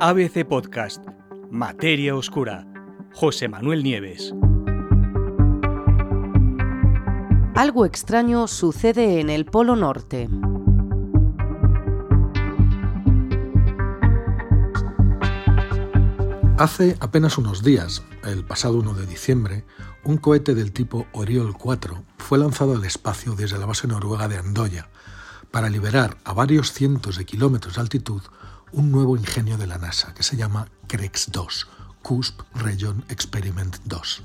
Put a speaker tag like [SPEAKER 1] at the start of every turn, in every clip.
[SPEAKER 1] ABC Podcast, Materia Oscura, José Manuel Nieves.
[SPEAKER 2] Algo extraño sucede en el Polo Norte.
[SPEAKER 3] Hace apenas unos días, el pasado 1 de diciembre, un cohete del tipo Oriol 4 fue lanzado al espacio desde la base noruega de Andoya para liberar a varios cientos de kilómetros de altitud un nuevo ingenio de la NASA que se llama CREX-2, CUSP Region Experiment 2.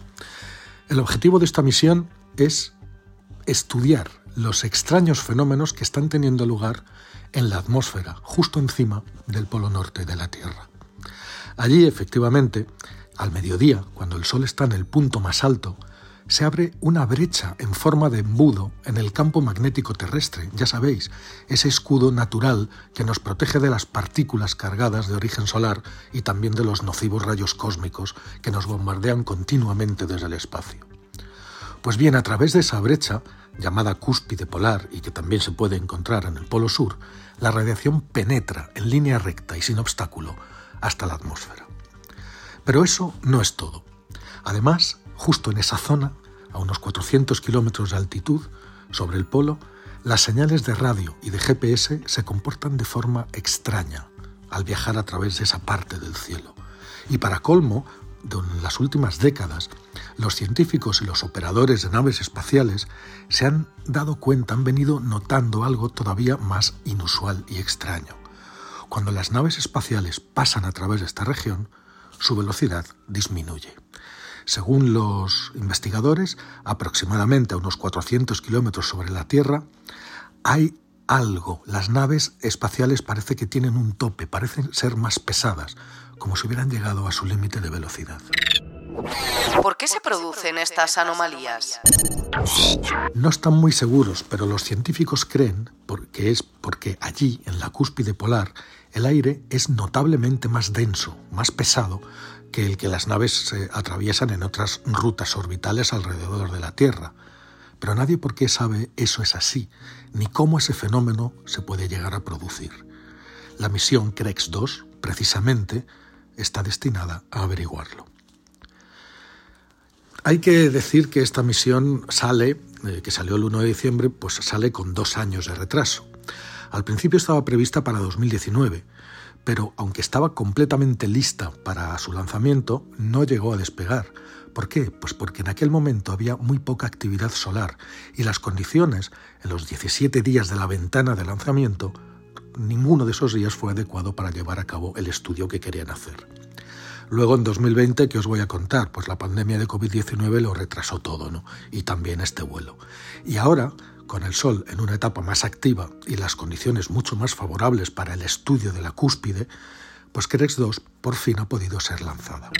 [SPEAKER 3] El objetivo de esta misión es estudiar los extraños fenómenos que están teniendo lugar en la atmósfera, justo encima del polo norte de la Tierra. Allí, efectivamente, al mediodía, cuando el Sol está en el punto más alto, se abre una brecha en forma de embudo en el campo magnético terrestre, ya sabéis, ese escudo natural que nos protege de las partículas cargadas de origen solar y también de los nocivos rayos cósmicos que nos bombardean continuamente desde el espacio. Pues bien, a través de esa brecha, llamada cúspide polar y que también se puede encontrar en el Polo Sur, la radiación penetra en línea recta y sin obstáculo hasta la atmósfera. Pero eso no es todo. Además, Justo en esa zona, a unos 400 kilómetros de altitud, sobre el polo, las señales de radio y de GPS se comportan de forma extraña al viajar a través de esa parte del cielo. Y para colmo, en las últimas décadas, los científicos y los operadores de naves espaciales se han dado cuenta, han venido notando algo todavía más inusual y extraño. Cuando las naves espaciales pasan a través de esta región, su velocidad disminuye. Según los investigadores, aproximadamente a unos 400 kilómetros sobre la Tierra, hay algo. Las naves espaciales parece que tienen un tope, parecen ser más pesadas, como si hubieran llegado a su límite de velocidad.
[SPEAKER 2] ¿Por qué se producen estas anomalías?
[SPEAKER 3] No están muy seguros, pero los científicos creen que es porque allí, en la cúspide polar, el aire es notablemente más denso, más pesado que el que las naves se atraviesan en otras rutas orbitales alrededor de la Tierra. Pero nadie por qué sabe eso es así, ni cómo ese fenómeno se puede llegar a producir. La misión CREX 2, precisamente, está destinada a averiguarlo. Hay que decir que esta misión sale, eh, que salió el 1 de diciembre, pues sale con dos años de retraso. Al principio estaba prevista para 2019, pero aunque estaba completamente lista para su lanzamiento, no llegó a despegar. ¿Por qué? Pues porque en aquel momento había muy poca actividad solar y las condiciones en los 17 días de la ventana de lanzamiento, ninguno de esos días fue adecuado para llevar a cabo el estudio que querían hacer. Luego en 2020, ¿qué os voy a contar? Pues la pandemia de COVID-19 lo retrasó todo, ¿no? Y también este vuelo. Y ahora, con el Sol en una etapa más activa y las condiciones mucho más favorables para el estudio de la cúspide, pues Crex 2 por fin ha podido ser lanzada.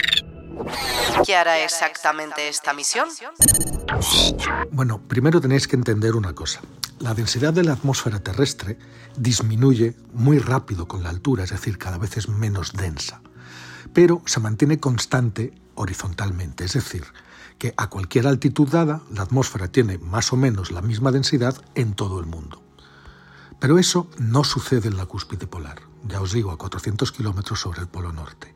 [SPEAKER 2] ¿Qué hará exactamente esta misión?
[SPEAKER 3] Bueno, primero tenéis que entender una cosa. La densidad de la atmósfera terrestre disminuye muy rápido con la altura, es decir, cada vez es menos densa, pero se mantiene constante horizontalmente, es decir, que a cualquier altitud dada la atmósfera tiene más o menos la misma densidad en todo el mundo. Pero eso no sucede en la cúspide polar, ya os digo, a 400 kilómetros sobre el Polo Norte.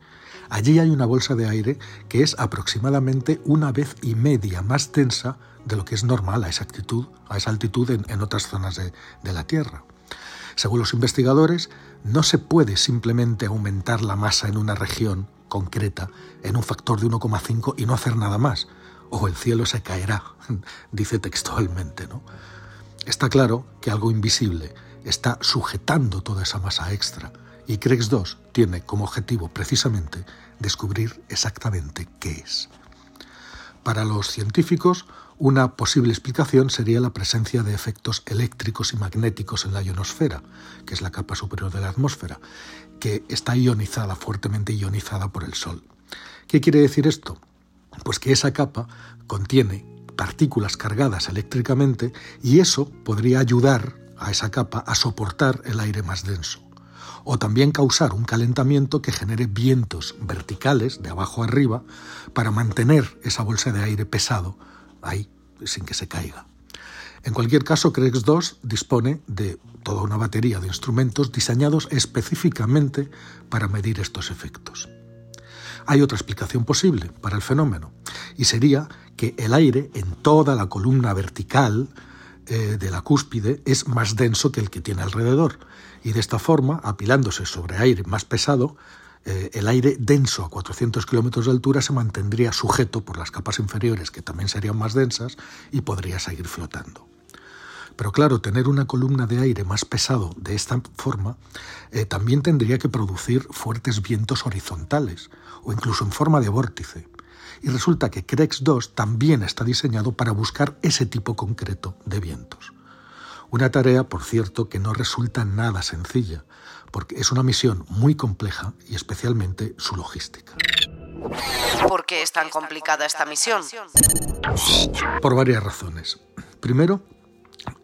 [SPEAKER 3] Allí hay una bolsa de aire que es aproximadamente una vez y media más densa de lo que es normal a esa altitud, a esa altitud en, otras zonas de la Tierra. Según los investigadores, no se puede simplemente aumentar la masa en una región concreta en un factor de 1,5 y no hacer nada más, o el cielo se caerá, dice textualmente. ¿no? Está claro que algo invisible está sujetando toda esa masa extra y CREX 2 tiene como objetivo precisamente descubrir exactamente qué es. Para los científicos, una posible explicación sería la presencia de efectos eléctricos y magnéticos en la ionosfera, que es la capa superior de la atmósfera, que está ionizada, fuertemente ionizada por el Sol. ¿Qué quiere decir esto? Pues que esa capa contiene partículas cargadas eléctricamente y eso podría ayudar a esa capa a soportar el aire más denso. O también causar un calentamiento que genere vientos verticales de abajo arriba para mantener esa bolsa de aire pesado ahí sin que se caiga. En cualquier caso, CREX 2 dispone de toda una batería de instrumentos diseñados específicamente para medir estos efectos. Hay otra explicación posible para el fenómeno, y sería que el aire en toda la columna vertical eh, de la cúspide es más denso que el que tiene alrededor, y de esta forma, apilándose sobre aire más pesado, eh, el aire denso a 400 kilómetros de altura se mantendría sujeto por las capas inferiores, que también serían más densas, y podría seguir flotando. Pero claro, tener una columna de aire más pesado de esta forma eh, también tendría que producir fuertes vientos horizontales o incluso en forma de vórtice. Y resulta que CREX 2 también está diseñado para buscar ese tipo concreto de vientos. Una tarea, por cierto, que no resulta nada sencilla, porque es una misión muy compleja y especialmente su logística.
[SPEAKER 2] ¿Por qué es tan complicada esta misión?
[SPEAKER 3] Por varias razones. Primero,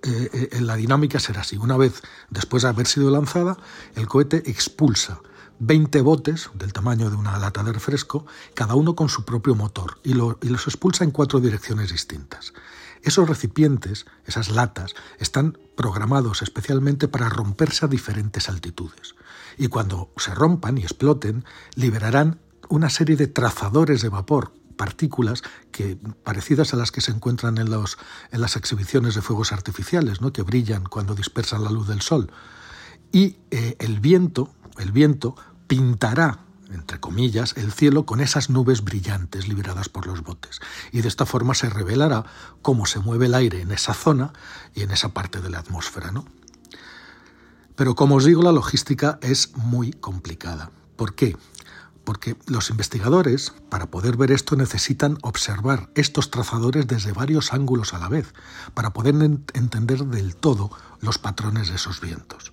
[SPEAKER 3] eh, eh, la dinámica será así. Una vez después de haber sido lanzada, el cohete expulsa 20 botes del tamaño de una lata de refresco, cada uno con su propio motor, y, y los expulsa en cuatro direcciones distintas. Esos recipientes, esas latas, están programados especialmente para romperse a diferentes altitudes. Y cuando se rompan y exploten, liberarán una serie de trazadores de vapor partículas que, parecidas a las que se encuentran en, las exhibiciones de fuegos artificiales, ¿no? que brillan cuando dispersan la luz del sol. Y eh, el viento, el viento pintará entre comillas, el cielo con esas nubes brillantes liberadas por los botes. Y de esta forma se revelará cómo se mueve el aire en esa zona y en esa parte de la atmósfera. ¿no? Pero como os digo, la logística es muy complicada. ¿Por qué? porque los investigadores, para poder ver esto, necesitan observar estos trazadores desde varios ángulos a la vez, para poder entender del todo los patrones de esos vientos.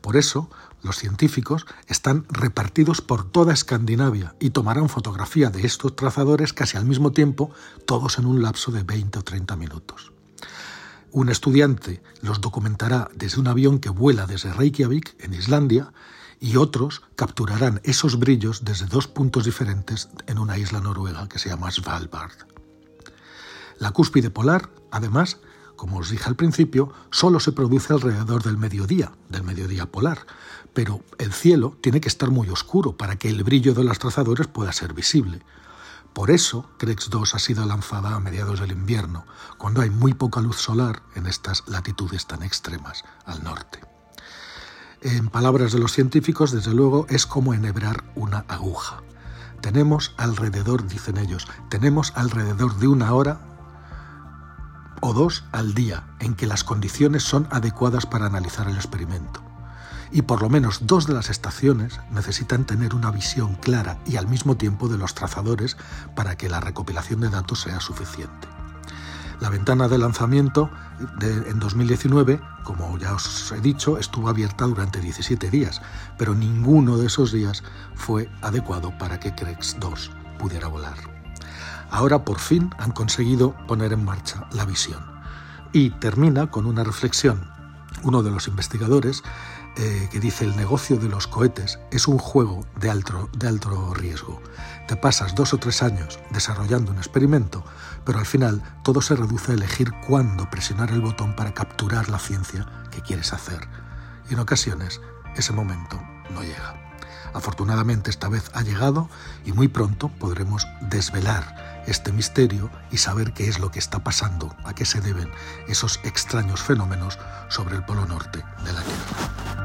[SPEAKER 3] Por eso, los científicos están repartidos por toda Escandinavia y tomarán fotografía de estos trazadores casi al mismo tiempo, todos en un lapso de 20 o 30 minutos. Un estudiante los documentará desde un avión que vuela desde Reykjavik, en Islandia, y otros capturarán esos brillos desde dos puntos diferentes en una isla noruega que se llama Svalbard. La cúspide polar, además, como os dije al principio, solo se produce alrededor del mediodía, del mediodía polar, pero el cielo tiene que estar muy oscuro para que el brillo de los trazadores pueda ser visible. Por eso, CREX 2 ha sido lanzada a mediados del invierno, cuando hay muy poca luz solar en estas latitudes tan extremas al norte en palabras de los científicos, desde luego, es como enhebrar una aguja. Tenemos alrededor, dicen ellos, tenemos alrededor de una hora o dos al día en que las condiciones son adecuadas para analizar el experimento. Y por lo menos dos de las estaciones necesitan tener una visión clara y al mismo tiempo de los trazadores para que la recopilación de datos sea suficiente. La ventana de lanzamiento en 2019, como ya os he dicho, estuvo abierta durante 17 días, pero ninguno de esos días fue adecuado para que CREX 2 pudiera volar. Ahora por fin han conseguido poner en marcha la visión. Y termina con una reflexión. Uno de los investigadores eh, que dice el negocio de los cohetes es un juego de alto, de alto riesgo. Te pasas dos o tres años desarrollando un experimento, pero al final todo se reduce a elegir cuándo presionar el botón para capturar la ciencia que quieres hacer. Y en ocasiones ese momento no llega. Afortunadamente esta vez ha llegado y muy pronto podremos desvelar este misterio y saber qué es lo que está pasando, a qué se deben esos extraños fenómenos sobre el polo norte de la Tierra.